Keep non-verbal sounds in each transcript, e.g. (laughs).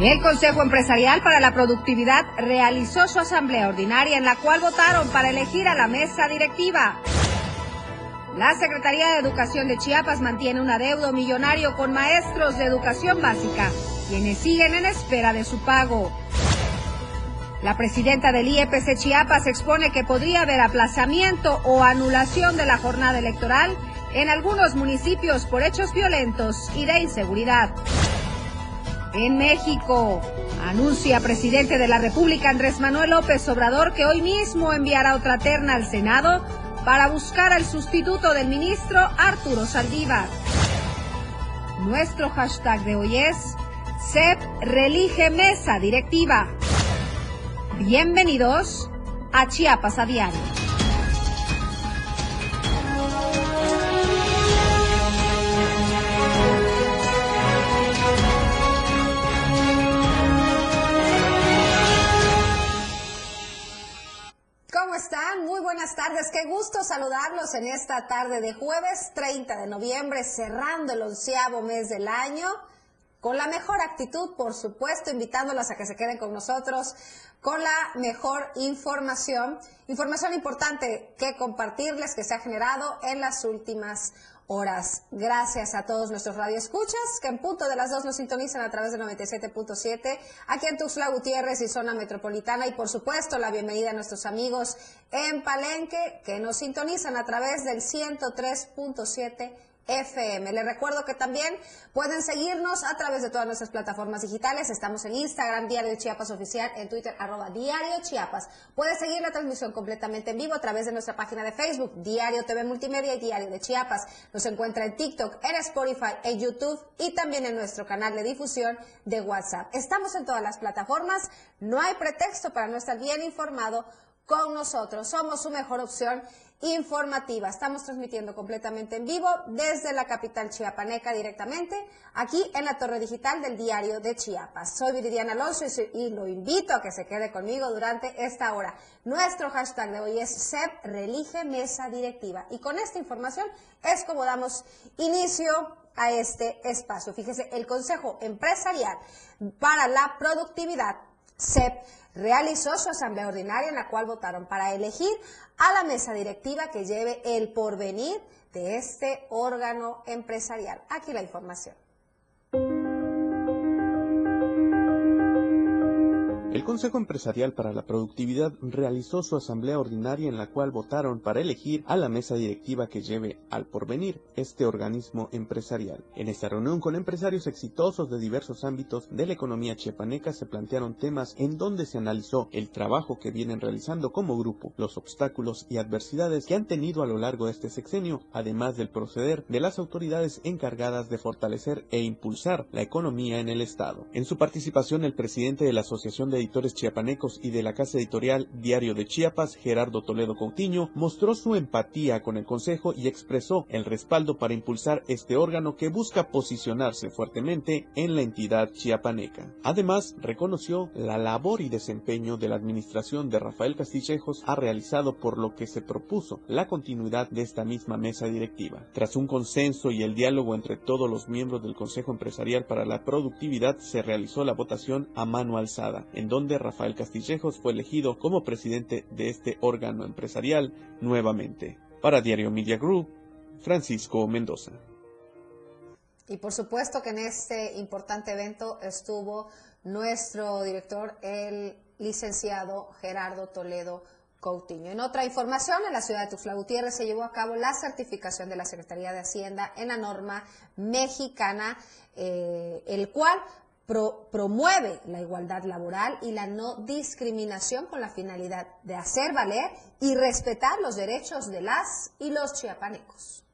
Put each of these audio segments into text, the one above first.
El Consejo Empresarial para la Productividad realizó su asamblea ordinaria en la cual votaron para elegir a la mesa directiva. La Secretaría de Educación de Chiapas mantiene un adeudo millonario con maestros de educación básica, quienes siguen en espera de su pago. La presidenta del IEPC Chiapas expone que podría haber aplazamiento o anulación de la jornada electoral en algunos municipios por hechos violentos y de inseguridad. En México, anuncia presidente de la República Andrés Manuel López Obrador que hoy mismo enviará otra terna al Senado para buscar al sustituto del ministro Arturo Saldívar. Nuestro hashtag de hoy es CEP Mesa Directiva. Bienvenidos a Chiapas a Diario. Qué gusto saludarlos en esta tarde de jueves 30 de noviembre, cerrando el onceavo mes del año. Con la mejor actitud, por supuesto, invitándolos a que se queden con nosotros con la mejor información. Información importante que compartirles que se ha generado en las últimas horas. Gracias a todos nuestros radioescuchas que en punto de las dos nos sintonizan a través de 97.7 aquí en Tuxtla Gutiérrez y zona metropolitana y por supuesto la bienvenida a nuestros amigos en Palenque que nos sintonizan a través del 103.7 FM. Les recuerdo que también pueden seguirnos a través de todas nuestras plataformas digitales. Estamos en Instagram, Diario Chiapas Oficial, en Twitter, arroba Diario Chiapas. Puedes seguir la transmisión completamente en vivo a través de nuestra página de Facebook, Diario TV Multimedia y Diario de Chiapas. Nos encuentra en TikTok, en Spotify, en YouTube y también en nuestro canal de difusión de WhatsApp. Estamos en todas las plataformas. No hay pretexto para no estar bien informado con nosotros. Somos su mejor opción informativa. Estamos transmitiendo completamente en vivo desde la capital chiapaneca directamente, aquí en la torre digital del diario de Chiapas. Soy Viridiana Alonso y lo invito a que se quede conmigo durante esta hora. Nuestro hashtag de hoy es SEP Relige Mesa Directiva. Y con esta información es como damos inicio a este espacio. Fíjese, el Consejo Empresarial para la Productividad, SEP, realizó su asamblea ordinaria en la cual votaron para elegir a la mesa directiva que lleve el porvenir de este órgano empresarial. Aquí la información. El Consejo Empresarial para la Productividad realizó su asamblea ordinaria en la cual votaron para elegir a la mesa directiva que lleve al porvenir este organismo empresarial. En esta reunión con empresarios exitosos de diversos ámbitos de la economía chiapaneca se plantearon temas en donde se analizó el trabajo que vienen realizando como grupo, los obstáculos y adversidades que han tenido a lo largo de este sexenio, además del proceder de las autoridades encargadas de fortalecer e impulsar la economía en el Estado. En su participación, el presidente de la Asociación de editores chiapanecos y de la casa editorial Diario de Chiapas, Gerardo Toledo Coutinho, mostró su empatía con el Consejo y expresó el respaldo para impulsar este órgano que busca posicionarse fuertemente en la entidad chiapaneca. Además, reconoció la labor y desempeño de la administración de Rafael Castillejos ha realizado por lo que se propuso la continuidad de esta misma mesa directiva. Tras un consenso y el diálogo entre todos los miembros del Consejo Empresarial para la Productividad, se realizó la votación a mano alzada, donde Rafael Castillejos fue elegido como presidente de este órgano empresarial nuevamente. Para Diario Media Group, Francisco Mendoza. Y por supuesto que en este importante evento estuvo nuestro director, el licenciado Gerardo Toledo Coutinho. En otra información, en la ciudad de Tuxtla Gutiérrez se llevó a cabo la certificación de la Secretaría de Hacienda en la norma mexicana, eh, el cual promueve la igualdad laboral y la no discriminación con la finalidad de hacer valer y respetar los derechos de las y los chiapanecos.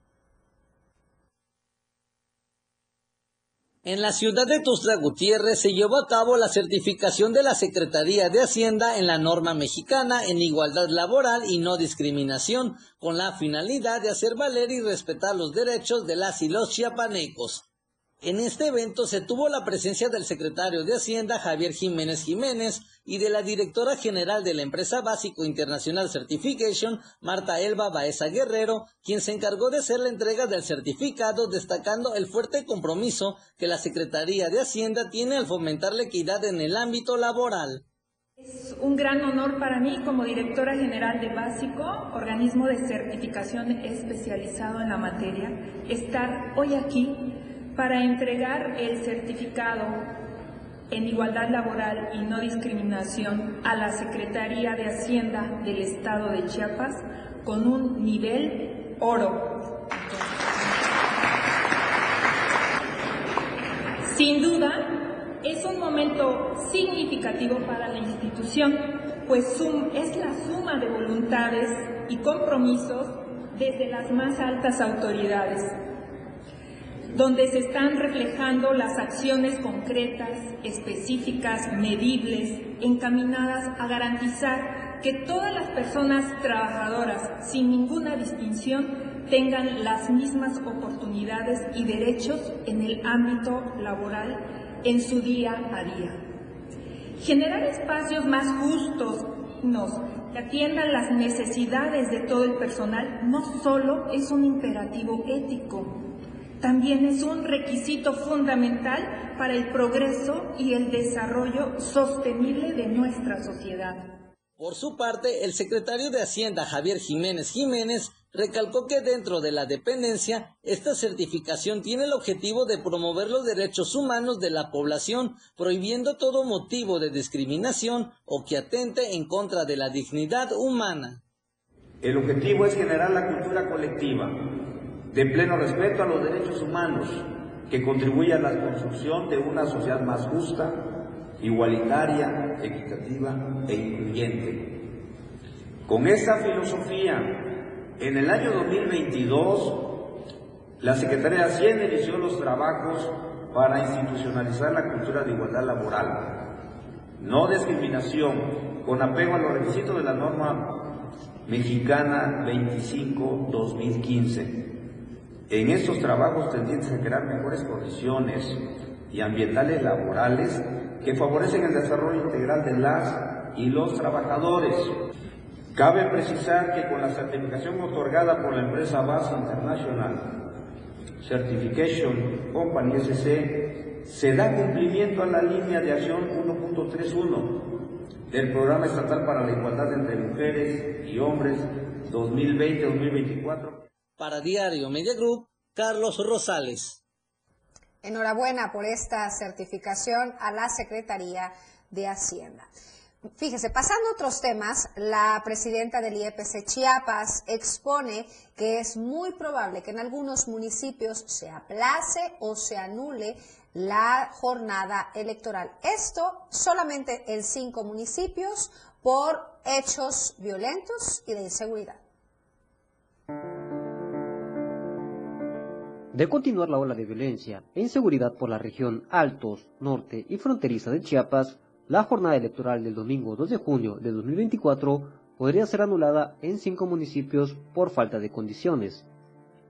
En la ciudad de Tuxtla Gutiérrez se llevó a cabo la certificación de la Secretaría de Hacienda en la norma mexicana en igualdad laboral y no discriminación, con la finalidad de hacer valer y respetar los derechos de las y los chiapanecos. En este evento se tuvo la presencia del secretario de Hacienda Javier Jiménez Jiménez y de la directora general de la empresa Básico Internacional Certification, Marta Elba Baeza Guerrero, quien se encargó de hacer la entrega del certificado, destacando el fuerte compromiso que la Secretaría de Hacienda tiene al fomentar la equidad en el ámbito laboral. Es un gran honor para mí como directora general de Básico, organismo de certificación especializado en la materia, estar hoy aquí para entregar el certificado en igualdad laboral y no discriminación a la Secretaría de Hacienda del Estado de Chiapas con un nivel oro. Sin duda, es un momento significativo para la institución, pues es la suma de voluntades y compromisos desde las más altas autoridades donde se están reflejando las acciones concretas, específicas, medibles, encaminadas a garantizar que todas las personas trabajadoras, sin ninguna distinción, tengan las mismas oportunidades y derechos en el ámbito laboral en su día a día. Generar espacios más justos, que atiendan las necesidades de todo el personal, no solo es un imperativo ético, también es un requisito fundamental para el progreso y el desarrollo sostenible de nuestra sociedad. Por su parte, el secretario de Hacienda, Javier Jiménez Jiménez, recalcó que dentro de la dependencia, esta certificación tiene el objetivo de promover los derechos humanos de la población, prohibiendo todo motivo de discriminación o que atente en contra de la dignidad humana. El objetivo es generar la cultura colectiva de pleno respeto a los derechos humanos, que contribuye a la construcción de una sociedad más justa, igualitaria, equitativa e incluyente. Con esta filosofía, en el año 2022, la Secretaría de Hacienda inició los trabajos para institucionalizar la cultura de igualdad laboral, no discriminación, con apego a los requisitos de la norma mexicana 25-2015 en estos trabajos tendientes a crear mejores condiciones y ambientales laborales que favorecen el desarrollo integral de las y los trabajadores. Cabe precisar que con la certificación otorgada por la empresa Base International Certification Company SC, se da cumplimiento a la línea de acción 1.31 del Programa Estatal para la Igualdad entre Mujeres y Hombres 2020-2024 para Diario Media Group, Carlos Rosales. Enhorabuena por esta certificación a la Secretaría de Hacienda. Fíjese, pasando a otros temas, la presidenta del IEPC Chiapas expone que es muy probable que en algunos municipios se aplace o se anule la jornada electoral. Esto solamente en cinco municipios por hechos violentos y de inseguridad. De continuar la ola de violencia e inseguridad por la región Altos, Norte y Fronteriza de Chiapas, la jornada electoral del domingo 2 de junio de 2024 podría ser anulada en cinco municipios por falta de condiciones.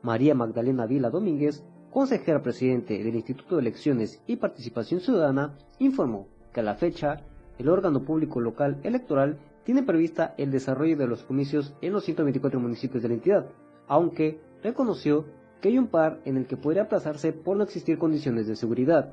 María Magdalena Vila Domínguez, consejera presidente del Instituto de Elecciones y Participación Ciudadana, informó que a la fecha el órgano público local electoral tiene prevista el desarrollo de los comicios en los 124 municipios de la entidad, aunque reconoció que hay un par en el que podría aplazarse por no existir condiciones de seguridad.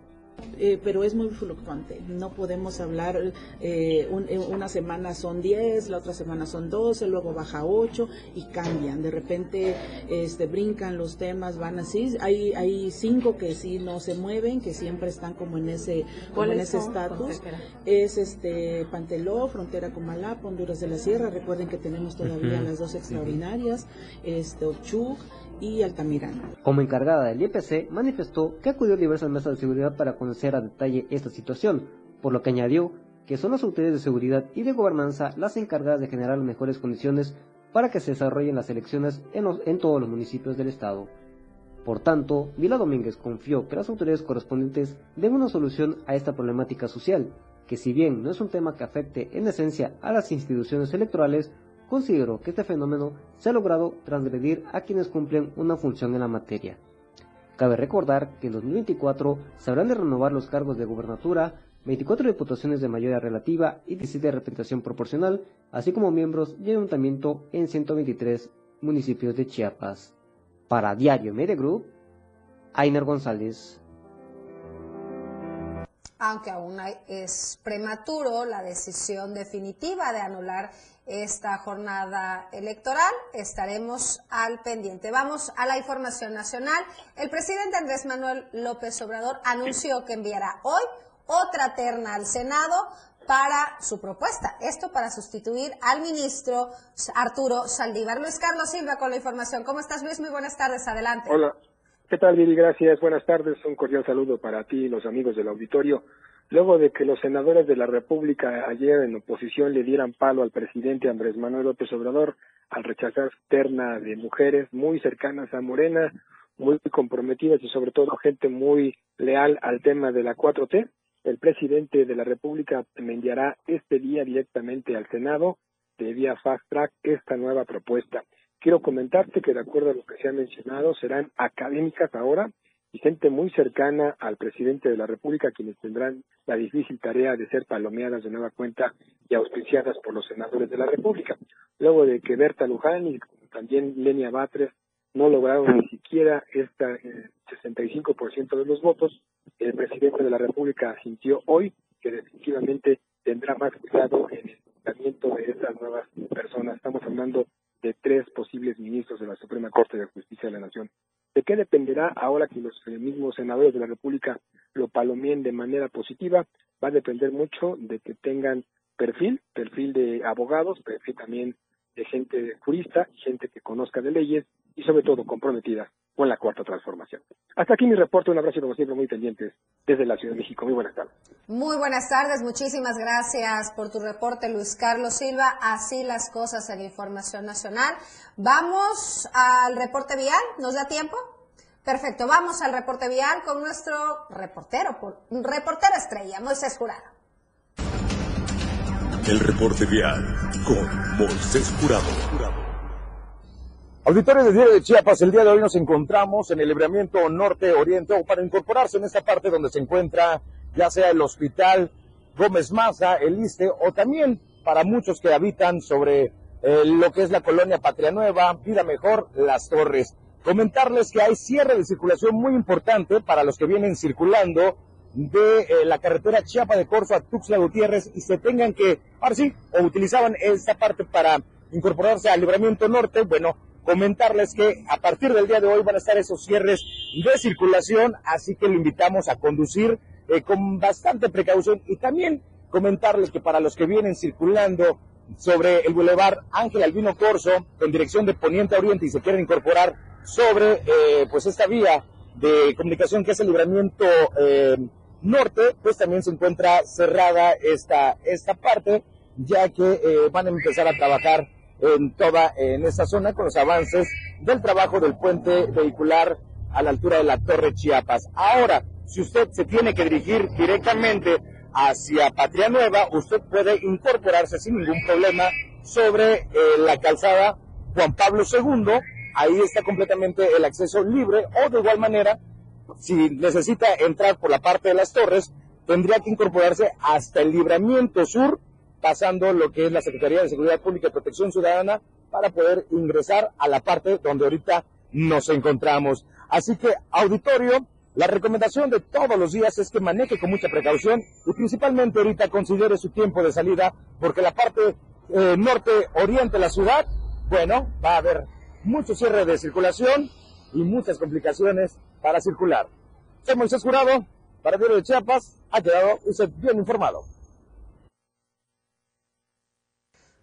Eh, pero es muy fluctuante. No podemos hablar, eh, eh, una semana son 10, la otra semana son 12, luego baja 8 y cambian. De repente este, brincan los temas, van así. Hay, hay cinco que sí no se mueven, que siempre están como en ese como en ese estatus. Es este Panteló, frontera con Malapa, Honduras de la Sierra. Recuerden que tenemos todavía las dos extraordinarias, este Ochuc y Altamirano. Como encargada del IPC, manifestó que acudió a diversas mesas de seguridad para conocer a detalle esta situación, por lo que añadió que son las autoridades de seguridad y de gobernanza las encargadas de generar las mejores condiciones para que se desarrollen las elecciones en, en todos los municipios del estado. Por tanto, Vila Domínguez confió que las autoridades correspondientes den una solución a esta problemática social, que si bien no es un tema que afecte en esencia a las instituciones electorales, considero que este fenómeno se ha logrado transgredir a quienes cumplen una función en la materia. Cabe recordar que en 2024 se habrán de renovar los cargos de gubernatura, 24 diputaciones de mayoría relativa y 17 de representación proporcional, así como miembros de ayuntamiento en 123 municipios de Chiapas. Para Diario Media Group, Ainer González. Aunque aún es prematuro la decisión definitiva de anular esta jornada electoral, estaremos al pendiente. Vamos a la información nacional. El presidente Andrés Manuel López Obrador anunció que enviará hoy otra terna al Senado para su propuesta. Esto para sustituir al ministro Arturo Saldívar. Luis Carlos Silva con la información. ¿Cómo estás, Luis? Muy buenas tardes. Adelante. Hola. ¿Qué tal, Viri? Gracias. Buenas tardes. Un cordial saludo para ti y los amigos del auditorio. Luego de que los senadores de la República ayer en oposición le dieran palo al presidente Andrés Manuel López Obrador al rechazar terna de mujeres muy cercanas a Morena, muy comprometidas y sobre todo gente muy leal al tema de la 4T, el presidente de la República me enviará este día directamente al Senado de vía fast track esta nueva propuesta. Quiero comentarte que de acuerdo a lo que se ha mencionado serán académicas ahora y gente muy cercana al presidente de la República quienes tendrán la difícil tarea de ser palomeadas de nueva cuenta y auspiciadas por los senadores de la República. Luego de que Berta Luján y también Lenia Batres no lograron ni siquiera este eh, 65% de los votos, el presidente de la República sintió hoy que definitivamente tendrá más cuidado en el nombramiento de estas nuevas personas. Estamos hablando de tres posibles ministros de la Suprema Corte de Justicia de la Nación. ¿De qué dependerá ahora que los mismos senadores de la República lo palomien de manera positiva? Va a depender mucho de que tengan perfil, perfil de abogados, perfil también de gente jurista, gente que conozca de leyes y sobre todo comprometida con la cuarta transformación. Hasta aquí mi reporte, un abrazo y como siempre muy pendientes desde la Ciudad de México. Muy buenas tardes. Muy buenas tardes, muchísimas gracias por tu reporte Luis Carlos Silva. Así las cosas en Información Nacional. Vamos al reporte vial, ¿nos da tiempo? Perfecto, vamos al reporte vial con nuestro reportero, reportero estrella, Moisés Jurado. El reporte vial con Moisés Jurado. Auditorio de Diario de Chiapas, el día de hoy nos encontramos en el libramiento norte-oriente para incorporarse en esta parte donde se encuentra ya sea el hospital Gómez Maza, el ISTE o también para muchos que habitan sobre eh, lo que es la colonia Patria Nueva, Vida Mejor, Las Torres. Comentarles que hay cierre de circulación muy importante para los que vienen circulando de eh, la carretera Chiapa de Corzo a Tuxtla Gutiérrez y se tengan que, ahora sí, o utilizaban esta parte para incorporarse al libramiento norte, bueno, comentarles que a partir del día de hoy van a estar esos cierres de circulación, así que lo invitamos a conducir eh, con bastante precaución y también comentarles que para los que vienen circulando sobre el bulevar Ángel Albino Corso en dirección de Poniente a Oriente y se quieren incorporar sobre eh, pues esta vía de comunicación que es el libramiento eh, norte, pues también se encuentra cerrada esta, esta parte, ya que van a empezar a trabajar en toda en esa zona con los avances del trabajo del puente vehicular a la altura de la Torre Chiapas. Ahora, si usted se tiene que dirigir directamente hacia Patria Nueva, usted puede incorporarse sin ningún problema sobre eh, la calzada Juan Pablo II. Ahí está completamente el acceso libre o de igual manera, si necesita entrar por la parte de las torres, tendría que incorporarse hasta el libramiento sur pasando lo que es la Secretaría de Seguridad Pública y Protección Ciudadana para poder ingresar a la parte donde ahorita nos encontramos. Así que, auditorio, la recomendación de todos los días es que maneje con mucha precaución y principalmente ahorita considere su tiempo de salida porque la parte eh, norte-oriente de la ciudad, bueno, va a haber mucho cierre de circulación y muchas complicaciones para circular. Soy Moisés Jurado, para Diario de Chiapas, ha quedado usted bien informado.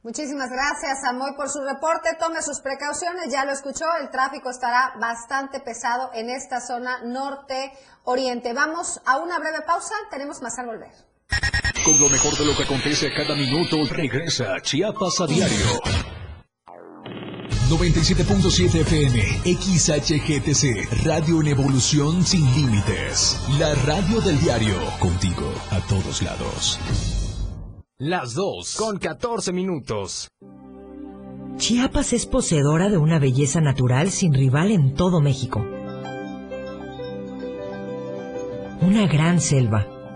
Muchísimas gracias, Amoy, por su reporte. Tome sus precauciones, ya lo escuchó, el tráfico estará bastante pesado en esta zona norte-oriente. Vamos a una breve pausa, tenemos más al volver. Con lo mejor de lo que acontece cada minuto, regresa Chiapas a diario. 97.7 FM, XHGTC, Radio en Evolución Sin Límites. La radio del diario, contigo a todos lados. Las 2 con 14 minutos. Chiapas es poseedora de una belleza natural sin rival en todo México. una gran selva,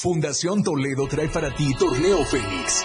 Fundación Toledo trae para ti Torneo Fénix.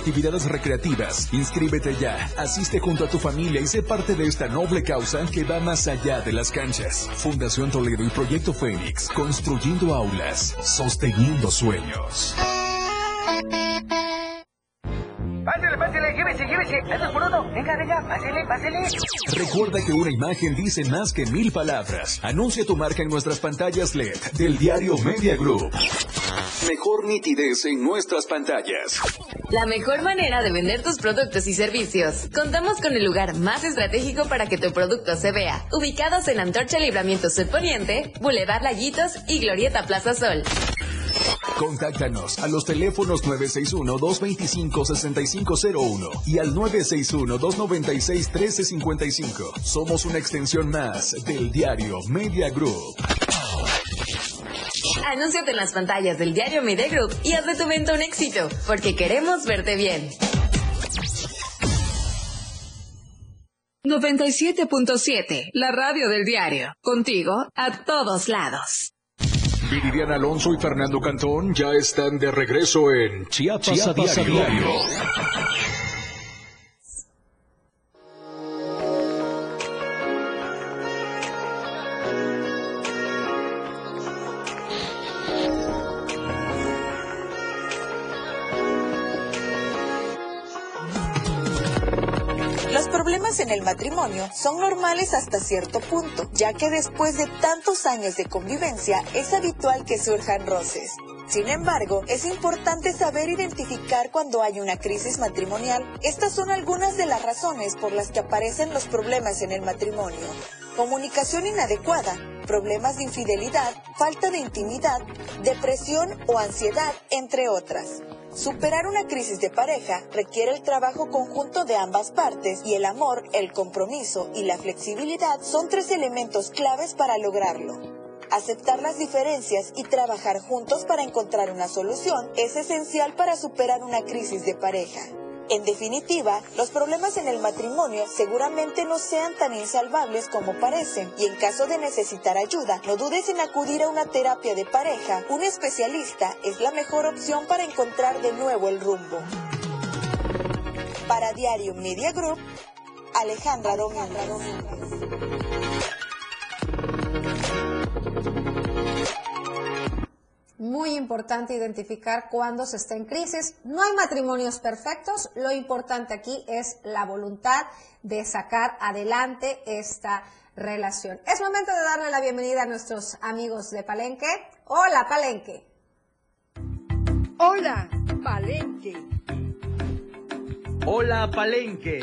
actividades recreativas. Inscríbete ya, asiste junto a tu familia y sé parte de esta noble causa que va más allá de las canchas. Fundación Toledo y Proyecto Fénix, construyendo aulas, sosteniendo sueños. Pásele, pásele, llévese, llévese. Dos por uno. Venga, venga, pásele, pásele. Recuerda que una imagen dice más que mil palabras. Anuncia tu marca en nuestras pantallas LED del diario Media Group. Mejor nitidez en nuestras pantallas. La mejor manera de vender tus productos y servicios. Contamos con el lugar más estratégico para que tu producto se vea. Ubicados en Antorcha Libramiento Sur Poniente, Boulevard Laguitos y Glorieta Plaza Sol. Contáctanos a los teléfonos 961-225-6501 y al 961-296-1355. Somos una extensión más del diario Media Group. Anúnciate en las pantallas del diario Media Group y haz de tu venta un éxito, porque queremos verte bien. 97.7, la radio del diario. Contigo a todos lados. Viridiana Alonso y Fernando Cantón ya están de regreso en Chiapas, Chiapas a diario. diario. Son normales hasta cierto punto, ya que después de tantos años de convivencia es habitual que surjan roces. Sin embargo, es importante saber identificar cuando hay una crisis matrimonial. Estas son algunas de las razones por las que aparecen los problemas en el matrimonio. Comunicación inadecuada, problemas de infidelidad, falta de intimidad, depresión o ansiedad, entre otras. Superar una crisis de pareja requiere el trabajo conjunto de ambas partes y el amor, el compromiso y la flexibilidad son tres elementos claves para lograrlo. Aceptar las diferencias y trabajar juntos para encontrar una solución es esencial para superar una crisis de pareja. En definitiva, los problemas en el matrimonio seguramente no sean tan insalvables como parecen y en caso de necesitar ayuda, no dudes en acudir a una terapia de pareja. Un especialista es la mejor opción para encontrar de nuevo el rumbo. Para Diario Media Group, Alejandra Domínguez. Muy importante identificar cuándo se está en crisis. No hay matrimonios perfectos. Lo importante aquí es la voluntad de sacar adelante esta relación. Es momento de darle la bienvenida a nuestros amigos de Palenque. Hola, Palenque. Hola, Palenque. Hola, Palenque.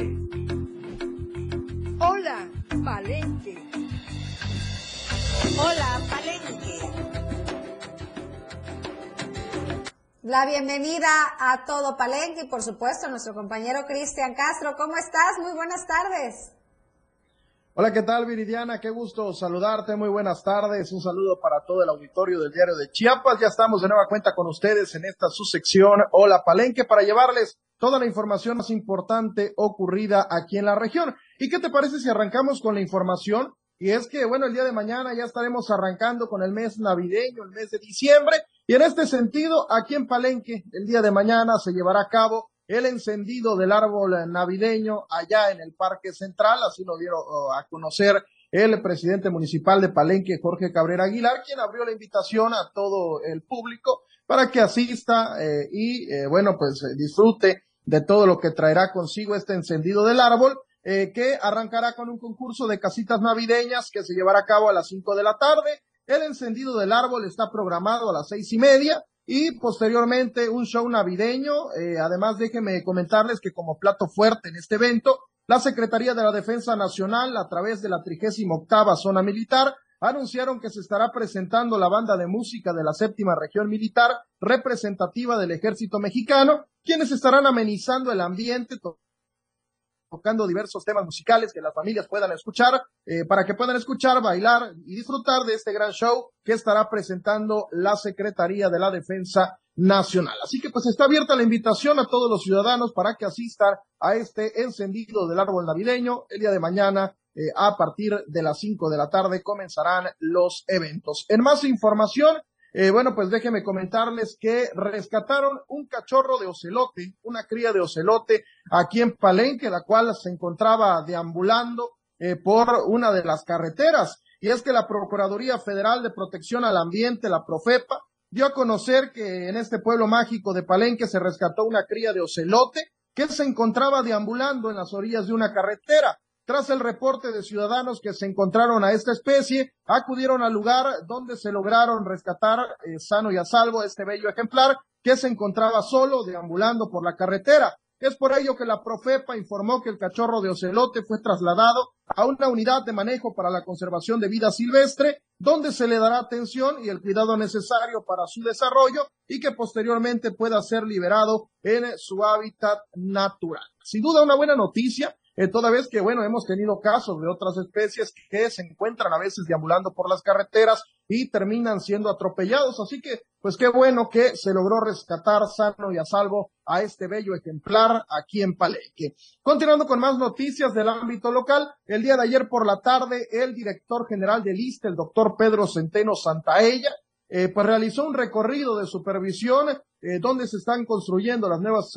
Hola, Palenque. Hola, Palenque. La bienvenida a todo Palenque y por supuesto a nuestro compañero Cristian Castro. ¿Cómo estás? Muy buenas tardes. Hola, ¿qué tal Viridiana? Qué gusto saludarte, muy buenas tardes, un saludo para todo el auditorio del diario de Chiapas, ya estamos de nueva cuenta con ustedes en esta su sección Hola Palenque para llevarles toda la información más importante ocurrida aquí en la región. ¿Y qué te parece si arrancamos con la información? Y es que, bueno, el día de mañana ya estaremos arrancando con el mes navideño, el mes de diciembre, y en este sentido, aquí en Palenque, el día de mañana se llevará a cabo el encendido del árbol navideño allá en el Parque Central, así lo dieron oh, a conocer el presidente municipal de Palenque, Jorge Cabrera Aguilar, quien abrió la invitación a todo el público para que asista eh, y, eh, bueno, pues eh, disfrute de todo lo que traerá consigo este encendido del árbol, que arrancará con un concurso de casitas navideñas que se llevará a cabo a las cinco de la tarde. El encendido del árbol está programado a las seis y media y posteriormente un show navideño. Eh, además, déjenme comentarles que como plato fuerte en este evento, la Secretaría de la Defensa Nacional, a través de la 38 Zona Militar, anunciaron que se estará presentando la banda de música de la séptima región militar representativa del ejército mexicano, quienes estarán amenizando el ambiente, tocando diversos temas musicales que las familias puedan escuchar, eh, para que puedan escuchar, bailar y disfrutar de este gran show que estará presentando la Secretaría de la Defensa Nacional. Así que pues está abierta la invitación a todos los ciudadanos para que asistan a este encendido del árbol navideño el día de mañana. Eh, a partir de las cinco de la tarde comenzarán los eventos. En más información, eh, bueno, pues déjenme comentarles que rescataron un cachorro de ocelote, una cría de ocelote aquí en Palenque, la cual se encontraba deambulando eh, por una de las carreteras. Y es que la Procuraduría Federal de Protección al Ambiente, la Profepa, dio a conocer que en este pueblo mágico de Palenque se rescató una cría de ocelote que se encontraba deambulando en las orillas de una carretera. Tras el reporte de ciudadanos que se encontraron a esta especie, acudieron al lugar donde se lograron rescatar eh, sano y a salvo este bello ejemplar que se encontraba solo deambulando por la carretera. Es por ello que la Profepa informó que el cachorro de ocelote fue trasladado a una unidad de manejo para la conservación de vida silvestre, donde se le dará atención y el cuidado necesario para su desarrollo y que posteriormente pueda ser liberado en su hábitat natural. Sin duda una buena noticia, eh, toda vez que, bueno, hemos tenido casos de otras especies que se encuentran a veces deambulando por las carreteras y terminan siendo atropellados. Así que, pues qué bueno que se logró rescatar sano y a salvo a este bello ejemplar aquí en Palenque. Continuando con más noticias del ámbito local, el día de ayer por la tarde, el director general del ISTE, el doctor Pedro Centeno Santaella, eh, pues realizó un recorrido de supervisión eh, donde se están construyendo las nuevas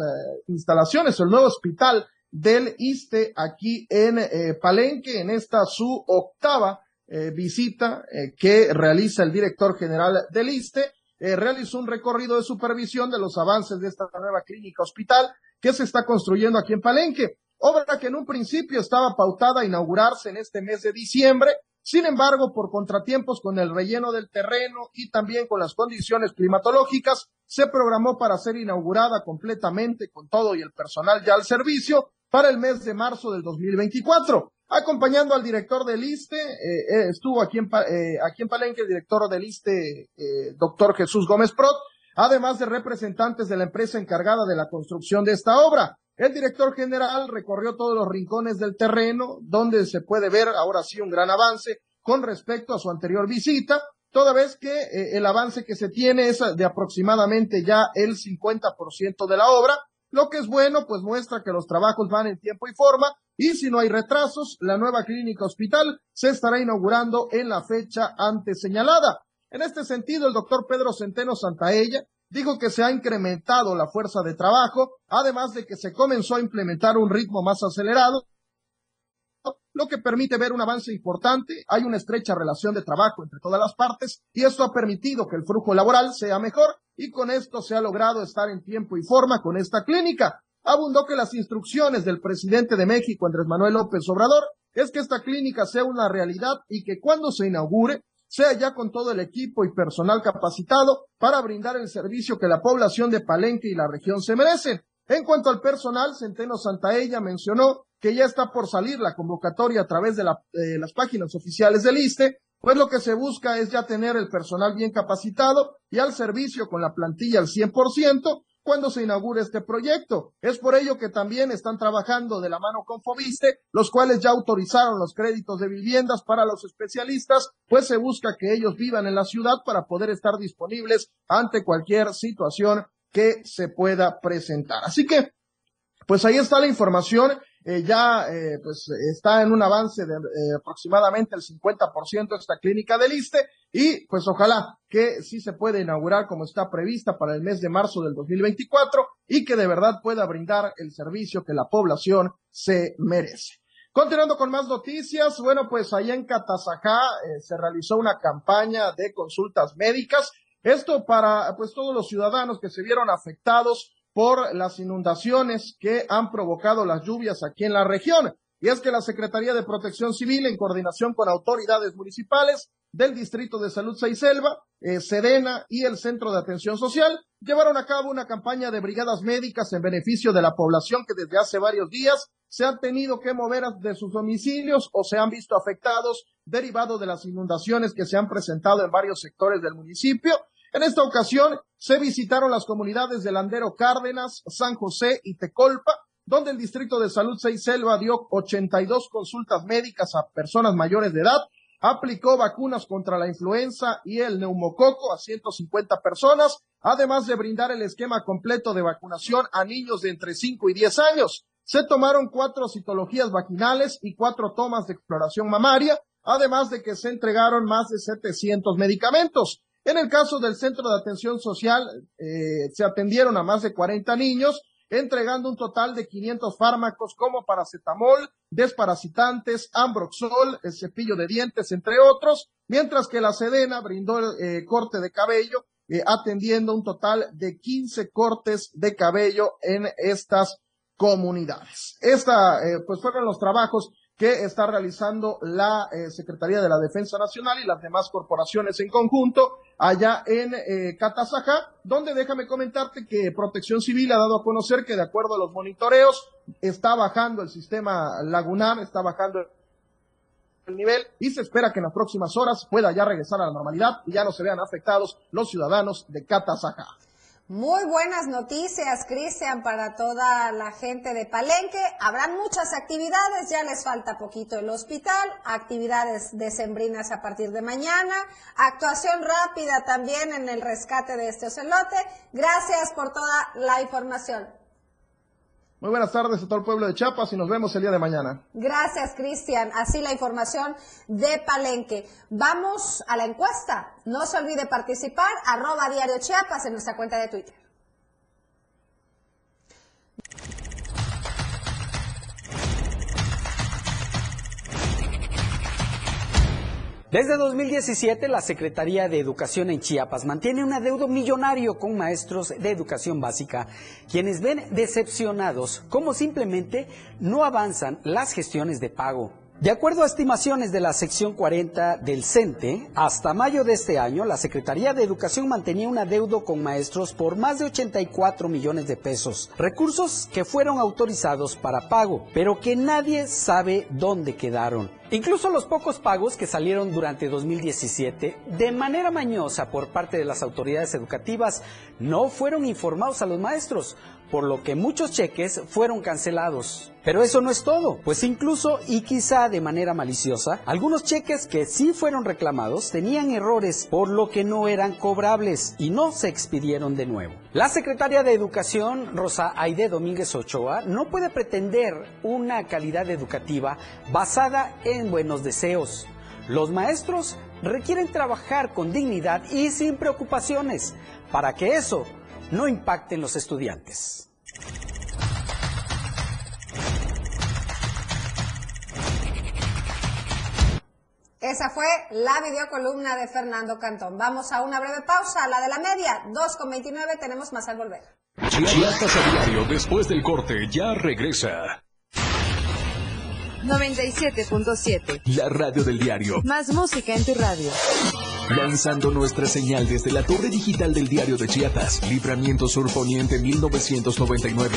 instalaciones, el nuevo hospital del ISTE aquí en eh, Palenque, en esta su octava eh, visita eh, que realiza el director general del ISTE. realizó un recorrido de supervisión de los avances de esta nueva clínica hospital que se está construyendo aquí en Palenque. Obra que en un principio estaba pautada a inaugurarse en este mes de diciembre, sin embargo, por contratiempos con el relleno del terreno y también con las condiciones climatológicas, se programó para ser inaugurada completamente con todo y el personal ya al servicio para el mes de marzo del 2024. Acompañando al director del ISTE, eh, eh, estuvo aquí en, eh, aquí en Palenque el director del ISTE, doctor Jesús Gómez Prot, además de representantes de la empresa encargada de la construcción de esta obra. El director general recorrió todos los rincones del terreno, donde se puede ver ahora sí un gran avance con respecto a su anterior visita, toda vez que el avance que se tiene es de aproximadamente ya el 50% de la obra, lo que es bueno, pues muestra que los trabajos van en tiempo y forma y si no hay retrasos, la nueva clínica hospital se estará inaugurando en la fecha antes señalada. En este sentido, el doctor Pedro Centeno Santaella dijo que se ha incrementado la fuerza de trabajo, además de que se comenzó a implementar un ritmo más acelerado lo que permite ver un avance importante. Hay una estrecha relación de trabajo entre todas las partes y esto ha permitido que el flujo laboral sea mejor y con esto se ha logrado estar en tiempo y forma con esta clínica. Abundó que las instrucciones del presidente de México, Andrés Manuel López Obrador, es que esta clínica sea una realidad y que cuando se inaugure sea ya con todo el equipo y personal capacitado para brindar el servicio que la población de Palenque y la región se merecen. En cuanto al personal, Centeno Santaella mencionó que ya está por salir la convocatoria a través de, las páginas oficiales del ISTE, pues lo que se busca es ya tener el personal bien capacitado y al servicio con la plantilla al 100%, cuando se inaugure este proyecto. Es por ello que también están trabajando de la mano con Fobiste, los cuales ya autorizaron los créditos de viviendas para los especialistas, pues se busca que ellos vivan en la ciudad para poder estar disponibles ante cualquier situación que se pueda presentar. Así que, pues ahí está la información. Eh, ya eh, pues está en un avance de eh, aproximadamente el 50% esta clínica del ISTE y pues ojalá que sí se pueda inaugurar como está prevista para el mes de marzo del 2024 y que de verdad pueda brindar el servicio que la población se merece. Continuando con más noticias, bueno, pues allá en Catazajá se realizó una campaña de consultas médicas. Esto para pues todos los ciudadanos que se vieron afectados por las inundaciones que han provocado las lluvias aquí en la región. Y es que la Secretaría de Protección Civil, en coordinación con autoridades municipales del Distrito de Salud Seiselva, eh, Sedena y el Centro de Atención Social, llevaron a cabo una campaña de brigadas médicas en beneficio de la población que desde hace varios días se han tenido que mover de sus domicilios o se han visto afectados derivado de las inundaciones que se han presentado en varios sectores del municipio en esta ocasión se visitaron las comunidades de Landero Cárdenas, San José y Tecolpa, donde el Distrito de Salud Selva dio 82 consultas médicas a personas mayores de edad, aplicó vacunas contra la influenza y el neumococo a 150 personas, además de brindar el esquema completo de vacunación a niños de entre 5 y 10 años. Se tomaron cuatro citologías vaginales y cuatro tomas de exploración mamaria, además de que se entregaron más de 700 medicamentos. En el caso del Centro de Atención Social, eh, se atendieron a más de 40 niños, entregando un total de 500 fármacos como paracetamol, desparasitantes, ambroxol, el cepillo de dientes, entre otros, mientras que la Sedena brindó el eh, corte de cabello, eh, atendiendo un total de 15 cortes de cabello en estas comunidades. Esta, pues fueron los trabajos que está realizando la eh, Secretaría de la Defensa Nacional y las demás corporaciones en conjunto allá en eh, donde déjame comentarte que Protección Civil ha dado a conocer que de acuerdo a los monitoreos está bajando el sistema lagunar, está bajando el nivel y se espera que en las próximas horas pueda ya regresar a la normalidad y ya no se vean afectados los ciudadanos de Catazajá. Muy buenas noticias, Cristian, para toda la gente de Palenque. Habrán muchas actividades, ya les falta poquito el hospital, actividades decembrinas a partir de mañana, actuación rápida también en el rescate de este ocelote. Gracias por toda la información. Muy buenas tardes a todo el pueblo de Chiapas y nos vemos el día de mañana. Gracias, Cristian. Así la información de Palenque. Vamos a la encuesta. No se olvide participar, arroba diario Chiapas en nuestra cuenta de Twitter. Desde 2017, la Secretaría de Educación en Chiapas mantiene un adeudo millonario con maestros de educación básica, quienes ven decepcionados cómo simplemente no avanzan las gestiones de pago. De acuerdo a estimaciones de la sección 40 del CENTE, hasta mayo de este año, la Secretaría de Educación mantenía un adeudo con maestros por más de 84 millones de pesos, recursos que fueron autorizados para pago, pero que nadie sabe dónde quedaron. Incluso los pocos pagos que salieron durante 2017 de manera mañosa por parte de las autoridades educativas no fueron informados a los maestros, por lo que muchos cheques fueron cancelados. Pero eso no es todo, pues incluso y quizá de manera maliciosa, algunos cheques que sí fueron reclamados tenían errores por lo que no eran cobrables y no se expidieron de nuevo. La secretaria de Educación, Rosa Aide Domínguez Ochoa, no puede pretender una calidad educativa basada en buenos deseos. Los maestros requieren trabajar con dignidad y sin preocupaciones para que eso no impacten los estudiantes. Esa fue la videocolumna de Fernando Cantón. Vamos a una breve pausa, la de la media, 2.29, tenemos más al volver. Chiapas a diario, después del corte, ya regresa. 97.7. La radio del diario. Más música en tu radio. Lanzando nuestra señal desde la torre digital del diario de Chiapas, Libramiento Sur Poniente 1999.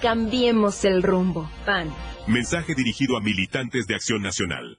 Cambiemos el rumbo. PAN. Mensaje dirigido a militantes de Acción Nacional.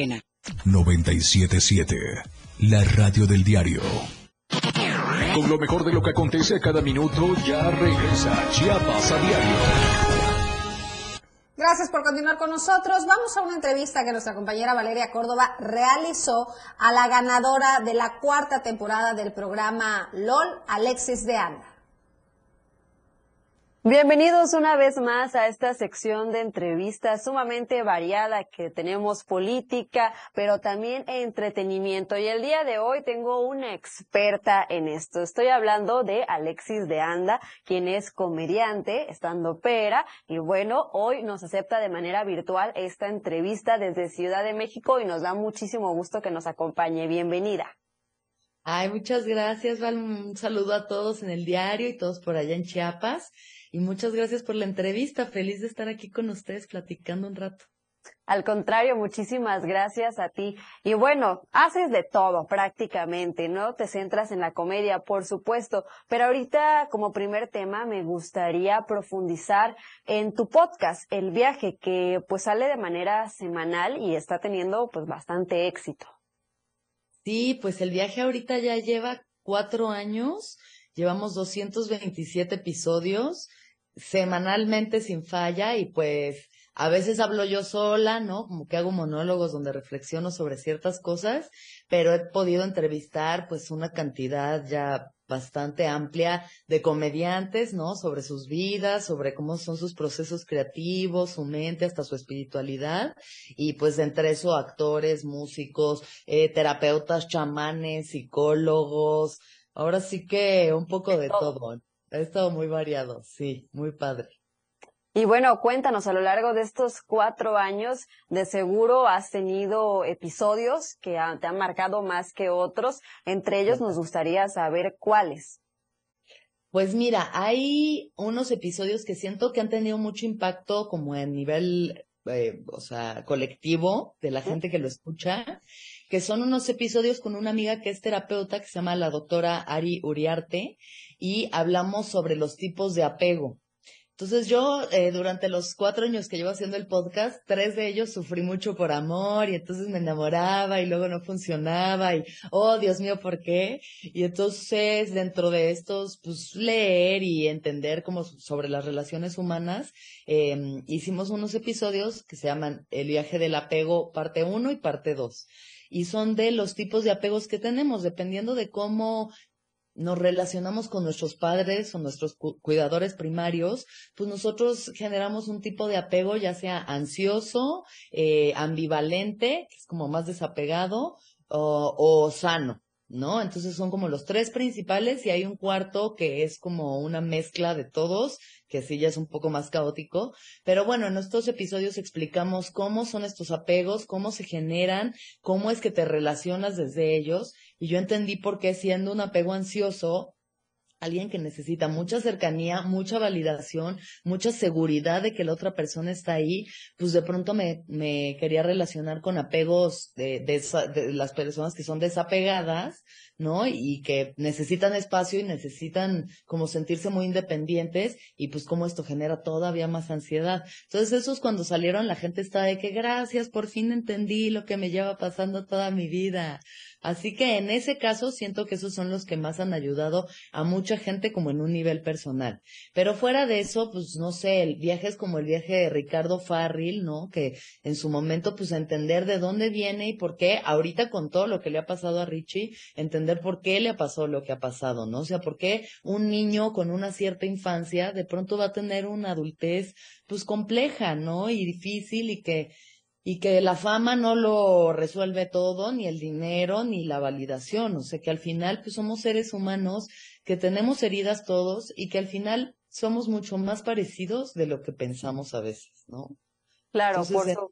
977, la radio del diario. Con lo mejor de lo que acontece a cada minuto, ya regresa Chiapas a diario. Gracias por continuar con nosotros. Vamos a una entrevista que nuestra compañera Valeria Córdoba realizó a la ganadora de la cuarta temporada del programa LOL, Alexis de Anda. Bienvenidos una vez más a esta sección de entrevistas sumamente variada que tenemos política, pero también entretenimiento. Y el día de hoy tengo una experta en esto. Estoy hablando de Alexis de Anda, quien es comediante, estando pera, y bueno, hoy nos acepta de manera virtual esta entrevista desde Ciudad de México y nos da muchísimo gusto que nos acompañe. Bienvenida. Ay, muchas gracias, Val. Un saludo a todos en el diario y todos por allá en Chiapas. Y muchas gracias por la entrevista. Feliz de estar aquí con ustedes platicando un rato. Al contrario, muchísimas gracias a ti. Y bueno, haces de todo prácticamente, ¿no? Te centras en la comedia, por supuesto, pero ahorita como primer tema me gustaría profundizar en tu podcast, El Viaje, que pues sale de manera semanal y está teniendo pues bastante éxito. Sí, pues el viaje ahorita ya lleva cuatro años, llevamos 227 episodios semanalmente sin falla y pues a veces hablo yo sola, ¿no? Como que hago monólogos donde reflexiono sobre ciertas cosas, pero he podido entrevistar pues una cantidad ya bastante amplia de comediantes, ¿no? Sobre sus vidas, sobre cómo son sus procesos creativos, su mente, hasta su espiritualidad. Y pues entre eso actores, músicos, eh, terapeutas, chamanes, psicólogos. Ahora sí que un poco de, todo. Ha estado muy variado, sí, muy padre. Y bueno, cuéntanos, a lo largo de estos cuatro años, de seguro has tenido episodios que te han marcado más que otros. Entre ellos nos gustaría saber cuáles. Pues mira, hay unos episodios que siento que han tenido mucho impacto como a nivel, eh, o sea, colectivo de la gente que lo escucha, que son unos episodios con una amiga que es terapeuta que se llama la doctora Ari Uriarte y hablamos sobre los tipos de apego. Entonces yo, eh, durante los cuatro años que llevo haciendo el podcast, tres de ellos sufrí mucho por amor y entonces me enamoraba y luego no funcionaba y, oh, Dios mío, ¿por qué? Y entonces dentro de estos, pues leer y entender como sobre las relaciones humanas, eh, hicimos unos episodios que se llaman El viaje del apego parte uno y parte dos y son de los tipos de apegos que tenemos, dependiendo de cómo nos relacionamos con nuestros padres o nuestros cuidadores primarios, pues nosotros generamos un tipo de apego, ya sea ansioso, eh, ambivalente, que es como más desapegado, o, o sano. ¿no? Entonces son como los tres principales y hay un cuarto que es como una mezcla de todos, que sí ya es un poco más caótico. Pero bueno, en estos episodios explicamos cómo son estos apegos, cómo se generan, cómo es que te relacionas desde ellos. Y yo entendí por qué siendo un apego ansioso, alguien que necesita mucha cercanía, mucha validación, mucha seguridad de que la otra persona está ahí, pues de pronto me, me quería relacionar con apegos de, de, de, las personas que son desapegadas, ¿no? Y que necesitan espacio y necesitan como sentirse muy independientes y pues como esto genera todavía más ansiedad. Entonces eso es cuando salieron, la gente está de que gracias, por fin entendí lo que me lleva pasando toda mi vida. Así que en ese caso siento que esos son los que más han ayudado a mucha gente como en un nivel personal. Pero fuera de eso, pues no sé, el viaje es como el viaje de Ricardo Farril, ¿no? Que en su momento pues entender de dónde viene y por qué, ahorita con todo lo que le ha pasado a Richie, entender por qué le pasó lo que ha pasado, ¿no? O sea, por qué un niño con una cierta infancia de pronto va a tener una adultez pues compleja, ¿no? Y difícil y que y que la fama no lo resuelve todo, ni el dinero, ni la validación. O sea, que al final pues somos seres humanos que tenemos heridas todos y que al final somos mucho más parecidos de lo que pensamos a veces, ¿no? Claro, por eso.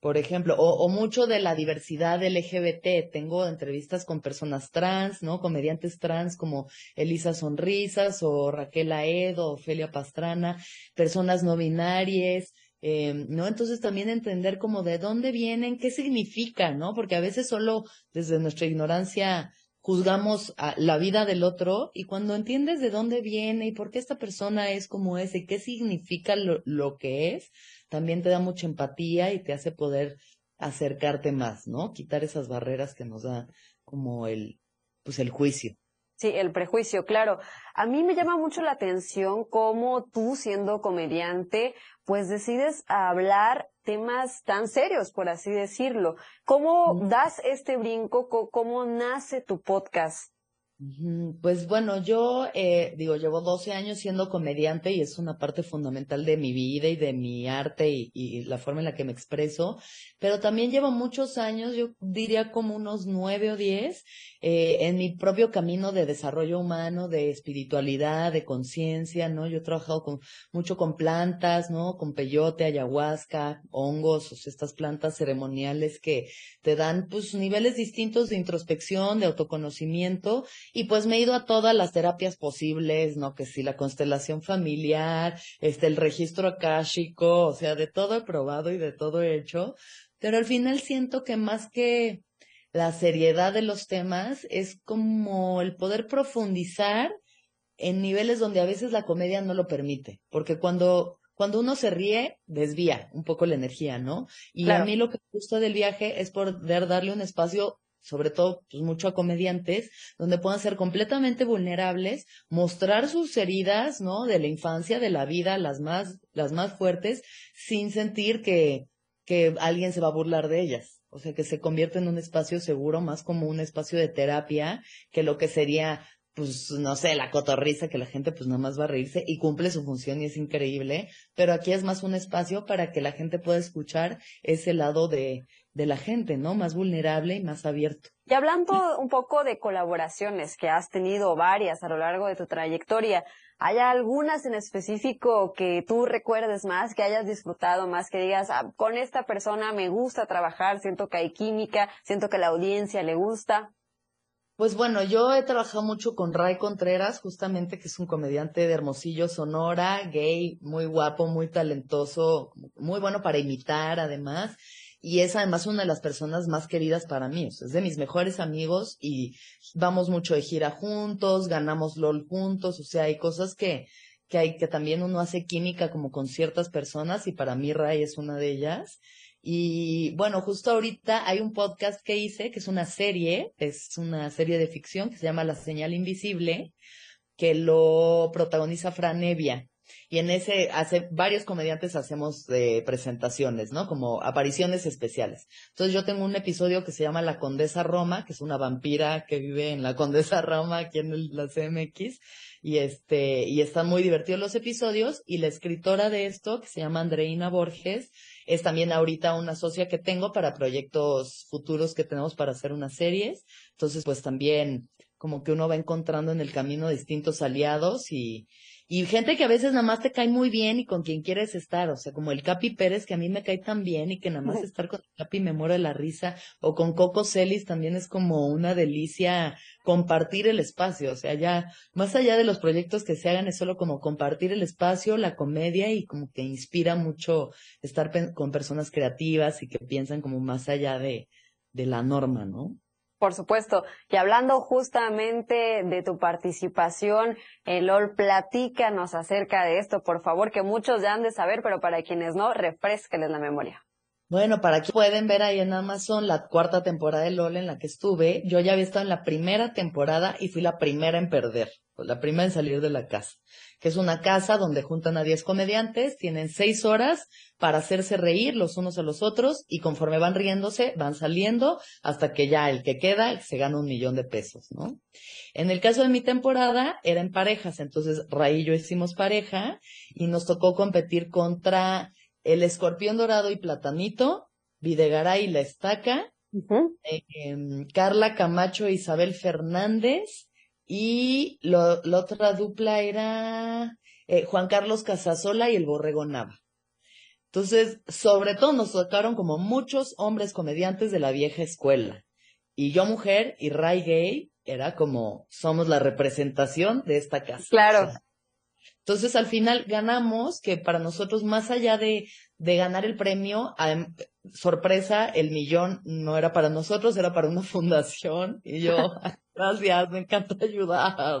Por ejemplo, o, o, mucho de la diversidad LGBT. Tengo entrevistas con personas trans, ¿no? Comediantes trans como Elisa Sonrisas o Raquel Aedo, Ofelia Pastrana, personas no binarias, eh, ¿no? Entonces también entender como de dónde vienen, qué significa, ¿no? Porque a veces solo desde nuestra ignorancia juzgamos a la vida del otro y cuando entiendes de dónde viene y por qué esta persona es como es y qué significa lo, lo que es, también te da mucha empatía y te hace poder acercarte más, ¿no? Quitar esas barreras que nos da como el, pues el juicio. Sí, el prejuicio, claro. A mí me llama mucho la atención cómo tú, siendo comediante, pues decides hablar temas tan serios, por así decirlo. ¿Cómo das este brinco? ¿Cómo nace tu podcast? Pues bueno, yo eh, digo, llevo 12 años siendo comediante y es una parte fundamental de mi vida y de mi arte y, y, la forma en la que me expreso, pero también llevo muchos años, yo diría como unos nueve o diez, eh, en mi propio camino de desarrollo humano, de espiritualidad, de conciencia, ¿no? Yo he trabajado con, mucho con plantas, ¿no? Con peyote, ayahuasca, hongos, o sea, estas plantas ceremoniales que te dan, pues, niveles distintos de introspección, de autoconocimiento, y pues me he ido a todas las terapias posibles, ¿no? Que si la constelación familiar, este, el registro akáshico, o sea, de todo he probado y de todo he hecho, pero al final siento que más que la seriedad de los temas es como el poder profundizar en niveles donde a veces la comedia no lo permite, porque cuando cuando uno se ríe, desvía un poco la energía, ¿no? Y a mí lo que me gusta del viaje es poder darle un espacio, sobre todo pues, mucho a comediantes, donde puedan ser completamente vulnerables, mostrar sus heridas, ¿no? De la infancia, de la vida, las más, las más fuertes, sin sentir que, que alguien se va a burlar de ellas. O sea, que se convierte en un espacio seguro, más como un espacio de terapia, que lo que sería, pues, no sé, la cotorriza, que la gente pues nada más va a reírse y cumple su función y es increíble. Pero aquí es más un espacio para que la gente pueda escuchar ese lado de, de la gente, ¿no? Más vulnerable y más abierto. Y hablando un poco de colaboraciones que has tenido varias a lo largo de tu trayectoria, ¿Hay algunas en específico que tú recuerdes más, que hayas disfrutado más, que digas, ah, con esta persona me gusta trabajar, siento que hay química, siento que la audiencia le gusta? Pues bueno, yo he trabajado mucho con Ray Contreras, justamente que es un comediante de Hermosillo, Sonora, gay, muy guapo, muy talentoso, muy bueno para imitar además y es además una de las personas más queridas para mí. es de mis mejores amigos y vamos mucho de gira juntos, ganamos LOL juntos, o sea, hay cosas que, que hay que también uno hace química como con ciertas personas y para mí Ray es una de ellas. Y bueno, justo ahorita hay un podcast que hice, que es una serie, es una serie de ficción que se llama La Señal Invisible, que lo protagoniza Fran Evia. Y en ese, hace, varios comediantes hacemos eh, presentaciones, ¿no? Como apariciones especiales. Entonces yo tengo un episodio que se llama La Condesa Roma, que es una vampira que vive en la Condesa Roma aquí en el- la CMX. Y este, y están muy divertidos los episodios. Y la escritora de esto, que se llama Andreina Borges, es también ahorita una socia que tengo para proyectos futuros que tenemos para hacer unas series. Entonces, pues también como que uno va encontrando en el camino distintos aliados y, y gente que a veces nada más te cae muy bien y con quien quieres estar, o sea, como el Capi Pérez que a mí me cae tan bien y que nada más estar con el Capi me muero de la risa, o con Coco Celis también es como una delicia compartir el espacio, o sea, ya más allá de los proyectos que se hagan es solo como compartir el espacio, la comedia y como que inspira mucho estar con personas creativas y que piensan como más allá de, de la norma, ¿no? Por supuesto. Y hablando justamente de tu participación en LOL, platícanos acerca de esto, por favor, que muchos ya han de saber, pero para quienes no, refresquenles la memoria. Bueno, para que pueden ver ahí en Amazon la cuarta temporada de LOL en la que estuve. Yo ya había estado en la primera temporada y fui la primera en perder, pues, la primera en salir de la casa, que es una casa donde juntan a 10 comediantes, tienen seis horas para hacerse reír los unos a los otros y conforme van riéndose, van saliendo hasta que ya el que queda se gana un millón de pesos, ¿no? En el caso de mi temporada era en parejas, entonces Ray y yo hicimos pareja y nos tocó competir contra el escorpión dorado y platanito, Videgaray y la estaca, eh, em, Carla Camacho e Isabel Fernández y lo- la otra dupla era eh, Juan Carlos Casasola y el Borrego Nava. Entonces, sobre todo nos tocaron como muchos hombres comediantes de la vieja escuela. Y yo mujer y Ray gay era como somos la representación de esta casa. Claro. O sea, entonces al final ganamos, que para nosotros, más allá de, de ganar el premio, sorpresa, el millón no era para nosotros, era para una (laughs) fundación. Y yo, (laughs) gracias, me encanta ayudar.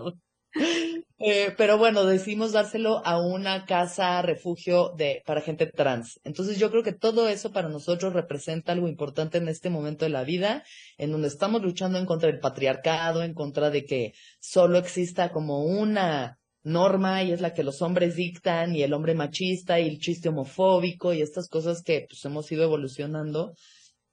Eh, pero bueno, decidimos dárselo a una casa refugio de, para gente trans. Entonces yo creo que todo eso para nosotros representa algo importante en este momento de la vida, en donde estamos luchando en contra del patriarcado, en contra de que solo exista como una norma y es la que los hombres dictan y el hombre machista y el chiste homofóbico y estas cosas que pues hemos ido evolucionando.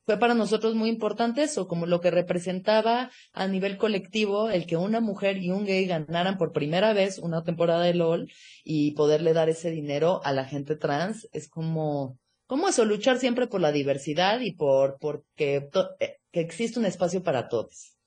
Fue para nosotros muy importante eso, como lo que representaba a nivel colectivo el que una mujer y un gay ganaran por primera vez una temporada de LOL y poderle dar ese dinero a la gente trans es como, como eso, luchar siempre por la diversidad y por, por que, to- eh, que existe un espacio para todos.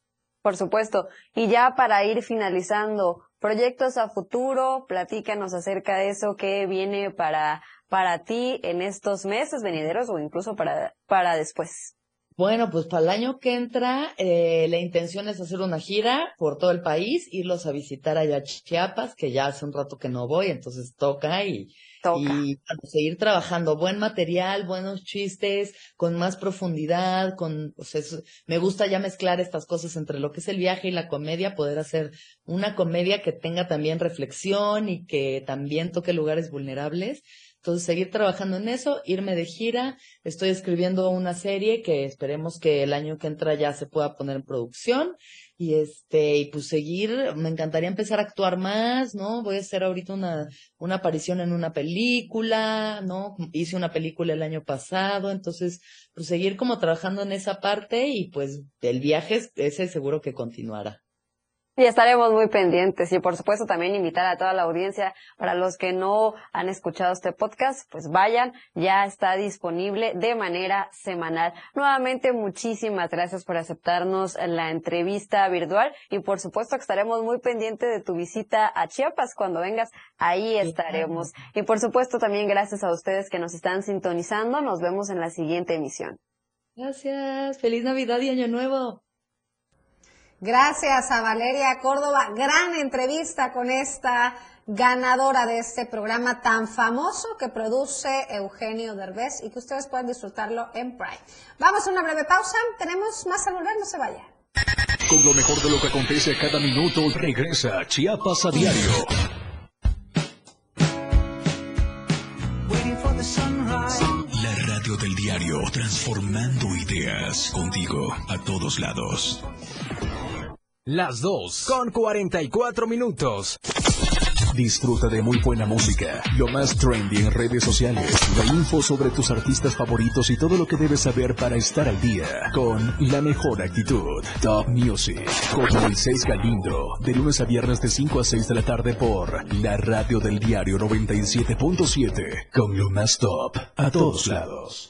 Por supuesto. Y ya para ir finalizando, proyectos a futuro, platícanos acerca de eso que viene para, para ti en estos meses venideros o incluso para, para después. Bueno, pues para el año que entra, eh, la intención es hacer una gira por todo el país, irlos a visitar allá a Chiapas, que ya hace un rato que no voy, entonces toca y, y bueno, seguir trabajando buen material, buenos chistes, con más profundidad, con, o sea, es- me gusta ya mezclar estas cosas entre lo que es el viaje y la comedia, poder hacer una comedia que tenga también reflexión y que también toque lugares vulnerables. Entonces, seguir trabajando en eso, irme de gira. Estoy escribiendo una serie que esperemos que el año que entra ya se pueda poner en producción. Y este, y pues seguir, me encantaría empezar a actuar más, ¿no? Voy a hacer ahorita una, una aparición en una película, ¿no? Hice una película el año pasado, entonces, pues seguir como trabajando en esa parte y pues el viaje, ese seguro que continuará. Y estaremos muy pendientes y por supuesto también invitar a toda la audiencia, para los que no han escuchado este podcast, pues vayan, ya está disponible de manera semanal. Nuevamente muchísimas gracias por aceptarnos la entrevista virtual y por supuesto que estaremos muy pendientes de tu visita a Chiapas cuando vengas, ahí estaremos. Y por supuesto también gracias a ustedes que nos están sintonizando, nos vemos en la siguiente emisión. Gracias, feliz Navidad y Año Nuevo. Gracias a Valeria Córdoba. Gran entrevista con esta ganadora de este programa tan famoso que produce Eugenio Derbez y que ustedes pueden disfrutarlo en Prime. Vamos a una breve pausa. Tenemos más al volver, no se vaya. Con lo mejor de lo que acontece cada minuto, regresa Chiapas a diario. La radio del diario, transformando ideas contigo a todos lados. Las 2 con 44 minutos. Disfruta de muy buena música, lo más trendy en redes sociales, la info sobre tus artistas favoritos y todo lo que debes saber para estar al día con la mejor actitud. Top Music con Moisés Galindo, de lunes a viernes de 5 a 6 de la tarde por la radio del diario 97.7 con lo más top a todos lados.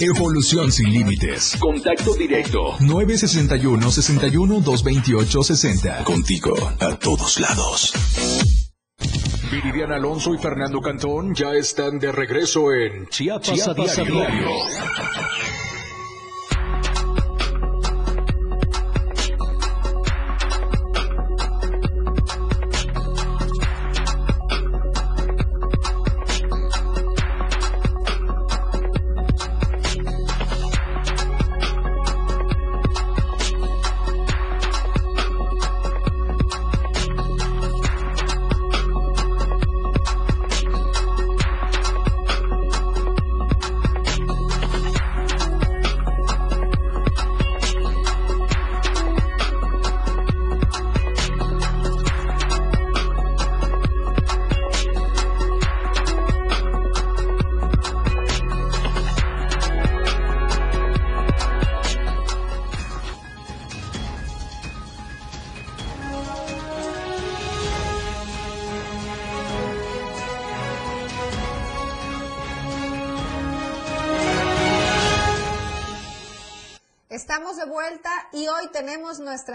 Evolución sin límites. Contacto directo. 961 61 228 60. Contigo a todos lados. Viridiana Alonso y Fernando Cantón ya están de regreso en Chiapas, Chiapas a diario. a diario.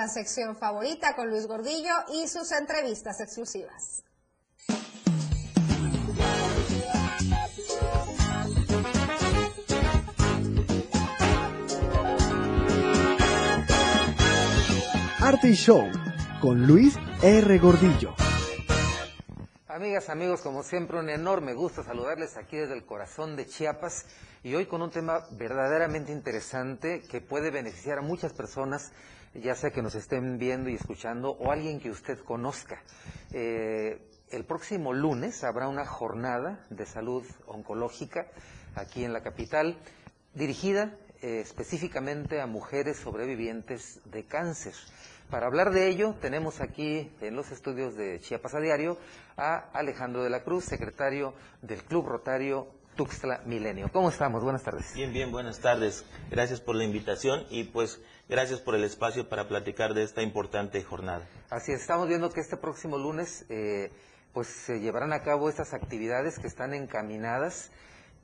Sección favorita con Luis Gordillo y sus entrevistas exclusivas. Arte y Show con Luis R. Gordillo. Amigos, como siempre, un enorme gusto saludarles aquí desde el corazón de Chiapas y hoy con un tema verdaderamente interesante que puede beneficiar a muchas personas, ya sea que nos estén viendo y escuchando o alguien que usted conozca. Eh, el próximo lunes habrá una jornada de salud oncológica aquí en la capital dirigida eh, específicamente a mujeres sobrevivientes de cáncer. Para hablar de ello, tenemos aquí en los estudios de Chiapas a Diario a Alejandro de la Cruz, secretario del Club Rotario Tuxtla Milenio. ¿Cómo estamos? Buenas tardes. Bien, bien, buenas tardes. Gracias por la invitación y pues gracias por el espacio para platicar de esta importante jornada. Así es, estamos viendo que este próximo lunes eh, pues se llevarán a cabo estas actividades que están encaminadas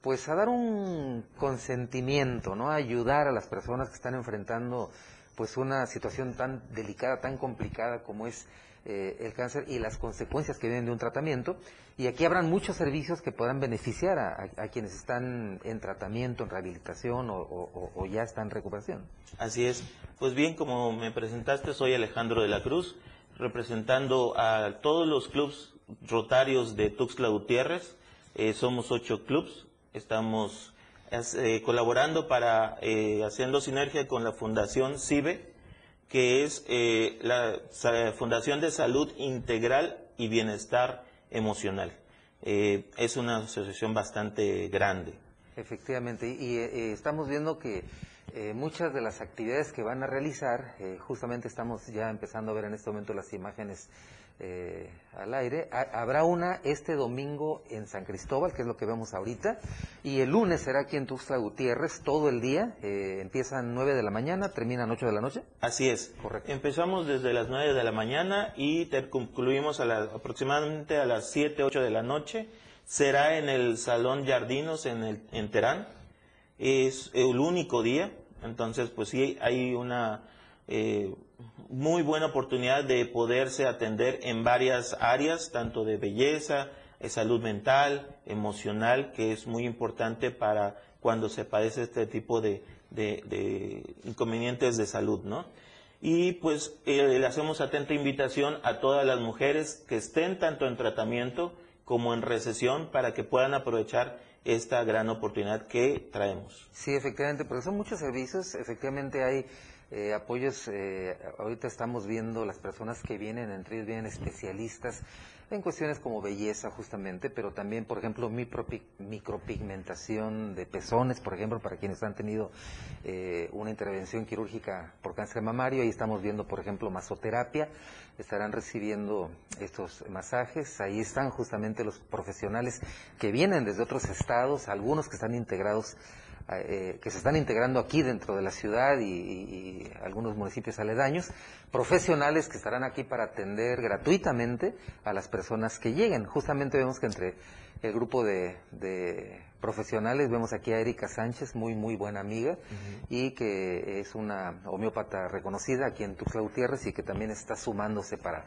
pues a dar un consentimiento, ¿no? A ayudar a las personas que están enfrentando pues una situación tan delicada, tan complicada como es eh, el cáncer y las consecuencias que vienen de un tratamiento. Y aquí habrán muchos servicios que podrán beneficiar a, a- quienes están en tratamiento, en rehabilitación o ya están en recuperación. Así es. Pues bien, como me presentaste, soy Alejandro de la Cruz, representando a todos los clubes rotarios de Tuxtla Gutiérrez. Eh, somos ocho clubes. Estamos eh, colaborando para, eh, haciendo sinergia con la Fundación CIBE, que es eh, la Fundación de Salud Integral y Bienestar Emocional. Eh, es una asociación bastante grande. Efectivamente, y eh, estamos viendo que muchas de las actividades que van a realizar, justamente estamos ya empezando a ver en este momento las imágenes eh, al aire. habrá una este domingo en San Cristóbal, que es lo que vemos ahorita, y el lunes será aquí en Tuxtla Gutiérrez todo el día. Eh, empiezan 9 de la mañana, terminan 8 de la noche. Así es. Correcto. Empezamos desde las 9 de la mañana y concluimos a aproximadamente a las 7, 8 de la noche. Será en el Salón Jardinos en, el, en Terán. Es el único día, entonces pues sí hay una... Eh, muy buena oportunidad de poderse atender en varias áreas, tanto de belleza, de salud mental, emocional, que es muy importante para cuando se padece este tipo de, inconvenientes de salud, ¿no? Y pues eh, le hacemos atenta invitación a todas las mujeres que estén tanto en tratamiento como en recesión para que puedan aprovechar esta gran oportunidad que traemos. Sí, efectivamente, porque son muchos servicios, efectivamente hay eh, apoyos, eh, ahorita estamos viendo las personas que vienen, entre ellos vienen especialistas en cuestiones como belleza justamente, pero también, por ejemplo, micropigmentación de pezones, por ejemplo, para quienes han tenido eh, una intervención quirúrgica por cáncer mamario, ahí estamos viendo, por ejemplo, masoterapia, estarán recibiendo estos masajes, ahí están justamente los profesionales que vienen desde otros estados, algunos que están integrados eh, que se están integrando aquí dentro de la ciudad y, algunos municipios aledaños, profesionales que estarán aquí para atender gratuitamente a las personas que lleguen. Justamente vemos que entre el grupo de, profesionales vemos aquí a Erika Sánchez, muy, muy buena amiga, y que es una homeópata reconocida aquí en Tuxtla Gutiérrez y que también está sumándose para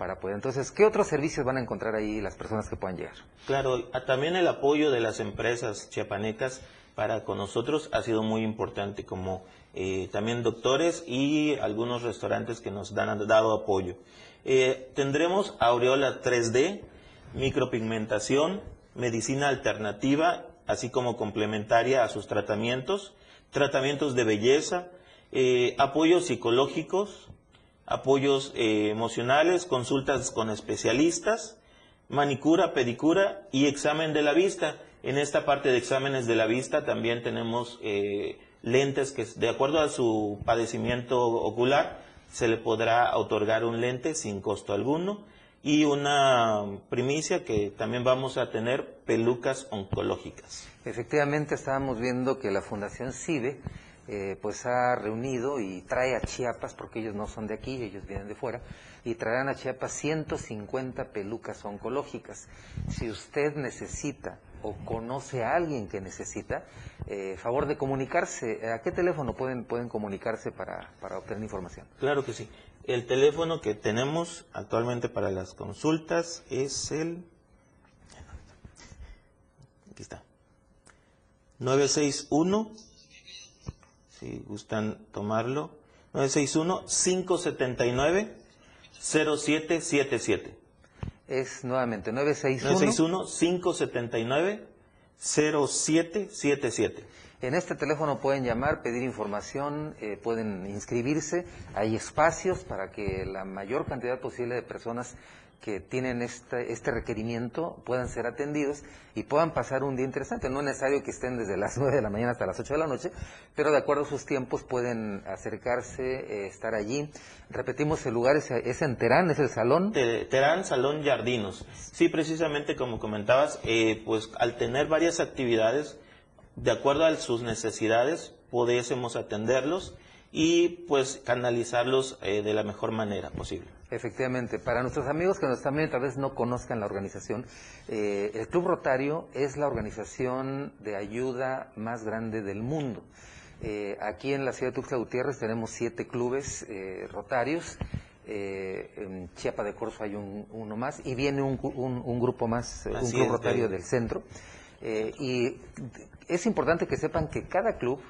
para poder. Entonces, ¿qué otros servicios van a encontrar ahí las personas que puedan llegar? Claro, también el apoyo de las empresas chiapanecas para con nosotros ha sido muy importante, como eh, también doctores y algunos restaurantes que nos han dado apoyo. Eh, tendremos aureola 3D, micropigmentación, medicina alternativa, así como complementaria a sus tratamientos, tratamientos de belleza, eh, apoyos psicológicos, apoyos emocionales, consultas con especialistas, manicura, pedicura y examen de la vista. En esta parte de exámenes de la vista también tenemos eh, lentes que, de acuerdo a su padecimiento ocular, se le podrá otorgar un lente sin costo alguno y una primicia que también vamos a tener pelucas oncológicas. Efectivamente, estábamos viendo que la Fundación CIBE eh, pues ha reunido y trae a Chiapas, porque ellos no son de aquí, ellos vienen de fuera, y traerán a Chiapas 150 pelucas oncológicas. Si usted necesita o conoce a alguien que necesita, eh, favor de comunicarse. ¿A qué teléfono pueden, pueden comunicarse para, para obtener información? Claro que sí. El teléfono que tenemos actualmente para las consultas es el... Aquí está. 961, si gustan tomarlo, 961-579-0777 es nuevamente 961 579 0777. En este teléfono pueden llamar, pedir información, eh, pueden inscribirse. Hay espacios para que la mayor cantidad posible de personas que tienen este, este requerimiento puedan ser atendidos y puedan pasar un día interesante. No es necesario que estén desde las (laughs) 9 de la mañana hasta las 8 de la noche, pero de acuerdo a sus tiempos pueden acercarse, eh, estar allí. Repetimos, el lugar es, en Terán, es el salón. Terán, Salón Jardinos. Sí, precisamente como comentabas, eh, pues al tener varias actividades, de acuerdo a sus necesidades, pudiésemos atenderlos y pues canalizarlos eh, de la mejor manera posible. Efectivamente, para nuestros amigos que nos también tal vez no conozcan la organización, eh, el Club Rotario es la organización de ayuda más grande del mundo. Eh, aquí en la ciudad de Tuxtla Gutiérrez tenemos siete clubes eh, rotarios. en Chiapa de Corzo hay uno más y viene un, grupo más, un club rotario del centro. y es importante que sepan que cada club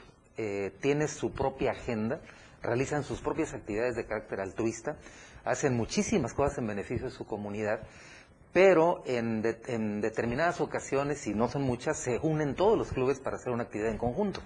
tiene su propia agenda, realizan sus propias actividades de carácter altruista hacen muchísimas cosas en beneficio de su comunidad, pero en, determinadas ocasiones, y no son muchas, se unen todos los clubes para hacer una actividad en conjunto.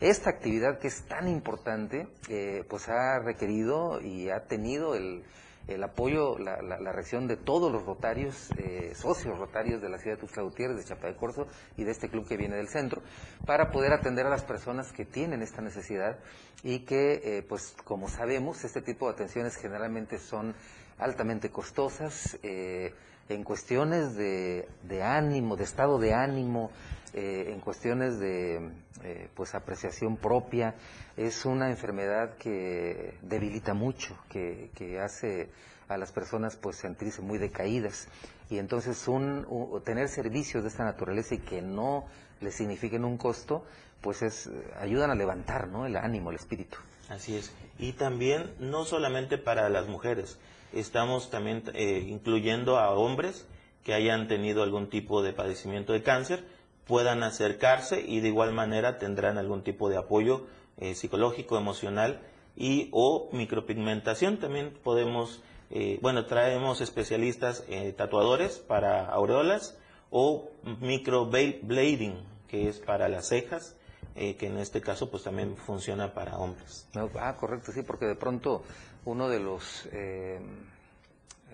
Esta actividad que es tan importante, eh, pues ha requerido y ha tenido el, el apoyo, la, la, reacción de todos los rotarios, eh, socios rotarios de la ciudad de Tuxtla Gutiérrez, de Chapa de Corzo y de este club que viene del centro, para poder atender a las personas que tienen esta necesidad y que, eh, pues como sabemos, este tipo de atenciones generalmente son altamente costosas eh, en cuestiones de, de, ánimo, de estado de ánimo, en cuestiones de pues apreciación propia, es una enfermedad que debilita mucho, que, que hace a las personas pues sentirse muy decaídas. Y entonces un, tener servicios de esta naturaleza y que no les signifiquen un costo pues es ayudan a levantar ¿no? el ánimo el espíritu. Así es. Y también no solamente para las mujeres estamos también eh, incluyendo a hombres que hayan tenido algún tipo de padecimiento de cáncer puedan acercarse y de igual manera tendrán algún tipo de apoyo eh, psicológico, emocional y o micropigmentación. También podemos, eh, bueno, traemos especialistas eh, tatuadores para aureolas o microblading, que es para las cejas, que en este caso pues también funciona para hombres. ah, correcto, sí, porque de pronto uno de los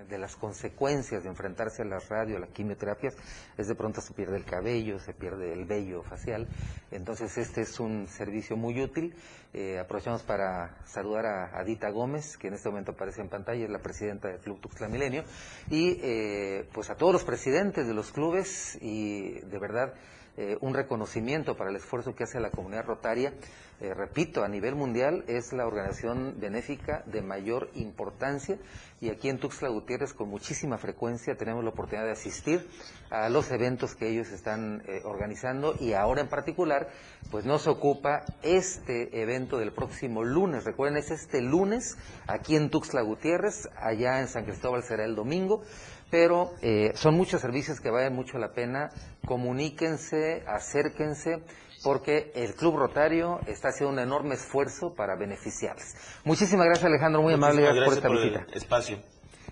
de las consecuencias de enfrentarse a las radio, a las quimioterapias, es de pronto se pierde el cabello, se pierde el vello facial. Entonces este es un servicio muy útil. Eh, aprovechamos para saludar a Adita Gómez, que en este momento aparece en pantalla, es la presidenta del Club Tuxtla Milenio, y eh, pues a todos los presidentes de los clubes y de verdad eh, un reconocimiento para el esfuerzo que hace la comunidad rotaria. Repito, a nivel mundial es la organización benéfica de mayor importancia y aquí en Tuxtla Gutiérrez con muchísima frecuencia tenemos la oportunidad de asistir a los eventos que ellos están eh, organizando y ahora en particular pues nos ocupa este evento del próximo lunes. Recuerden, es este lunes aquí en Tuxtla Gutiérrez, allá en San Cristóbal será el domingo pero eh, son muchos servicios que valen mucho la pena. Comuníquense, acérquense porque el Club Rotario está haciendo un enorme esfuerzo para beneficiarles. Muchísimas gracias Alejandro, muy amable por esta visita. espacio.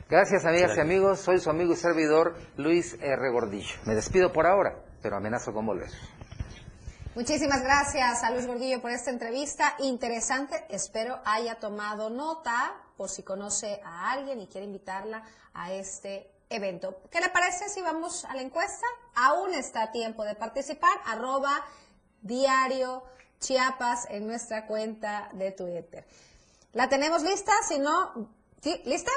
Gracias amigas y amigos, soy su amigo y servidor Luis R. Gordillo. Me despido por ahora, pero amenazo con volver. Muchísimas gracias a Luis Gordillo por esta entrevista interesante. Espero haya tomado nota por si conoce a alguien y quiere invitarla a este evento. ¿Qué le parece si vamos a la encuesta? Aún está a tiempo de participar. Arroba diario Chiapas en nuestra cuenta de Twitter. ¿La tenemos lista? Si no. ¿Lista?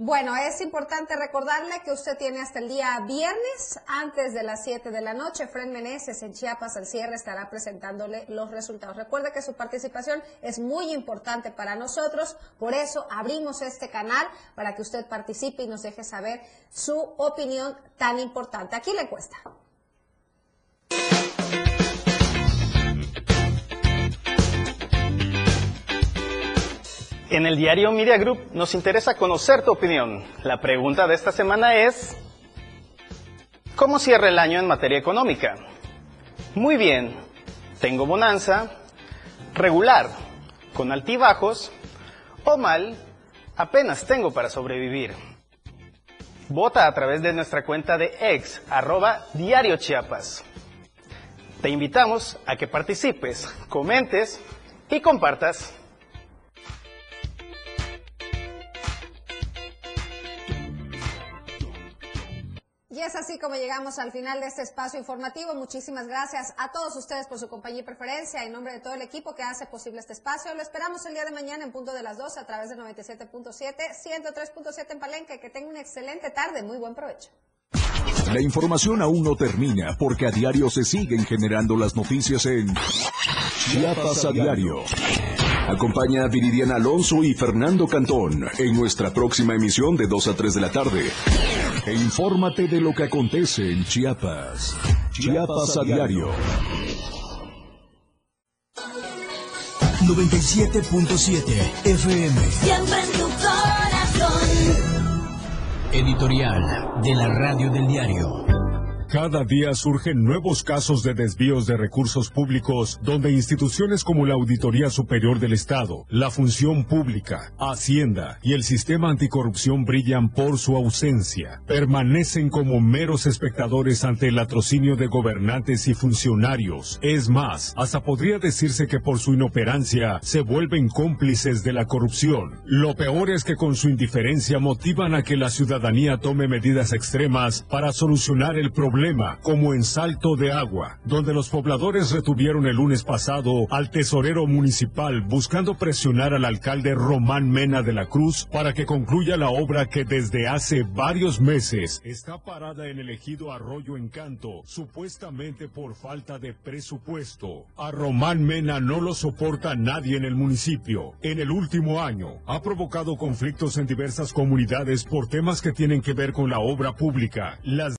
Bueno, es importante recordarle que usted tiene hasta el día viernes, antes de las 7 de la noche. Fred Meneses en Chiapas al cierre estará presentándole los resultados. Recuerde que su participación es muy importante para nosotros, por eso abrimos este canal para que usted participe y nos deje saber su opinión tan importante. Aquí le cuesta. En el diario Media Group nos interesa conocer tu opinión. La pregunta de esta semana es, ¿cómo cierra el año en materia económica? Muy bien, tengo bonanza, regular, con altibajos, o mal, apenas tengo para sobrevivir. Vota a través de nuestra cuenta de ex, arroba diario Chiapas. Te invitamos a que participes, comentes y compartas. Y es así como llegamos al final de este espacio informativo. Muchísimas gracias a todos ustedes por su compañía y preferencia. En nombre de todo el equipo que hace posible este espacio, lo esperamos el día de mañana en punto de las 2 a través de 97.7, 103.7 en Palenque. Que tenga una excelente tarde. Muy buen provecho. La información aún no termina porque a diario se siguen generando las noticias en Chiapas a diario. Acompaña a Viridiana Alonso y Fernando Cantón en nuestra próxima emisión de 2 a 3 de la tarde. E infórmate de lo que acontece en Chiapas. Chiapas a diario. 97.7 FM. Siempre en tu corazón. Editorial de la Radio del Diario. Cada día surgen nuevos casos de desvíos de recursos públicos donde instituciones como la Auditoría Superior del Estado, la Función Pública, Hacienda y el sistema anticorrupción brillan por su ausencia. Permanecen como meros espectadores ante el latrocinio de gobernantes y funcionarios. Es más, hasta podría decirse que por su inoperancia se vuelven cómplices de la corrupción. Lo peor es que con su indiferencia motivan a que la ciudadanía tome medidas extremas para solucionar el como en Salto de Agua, donde los pobladores retuvieron el lunes pasado al tesorero municipal buscando presionar al alcalde Román Mena de la Cruz para que concluya la obra que desde hace varios meses está parada en el ejido Arroyo Encanto, supuestamente por falta de presupuesto. A Román Mena no lo soporta nadie en el municipio. En el último año ha provocado conflictos en diversas comunidades por temas que tienen que ver con la obra pública. Las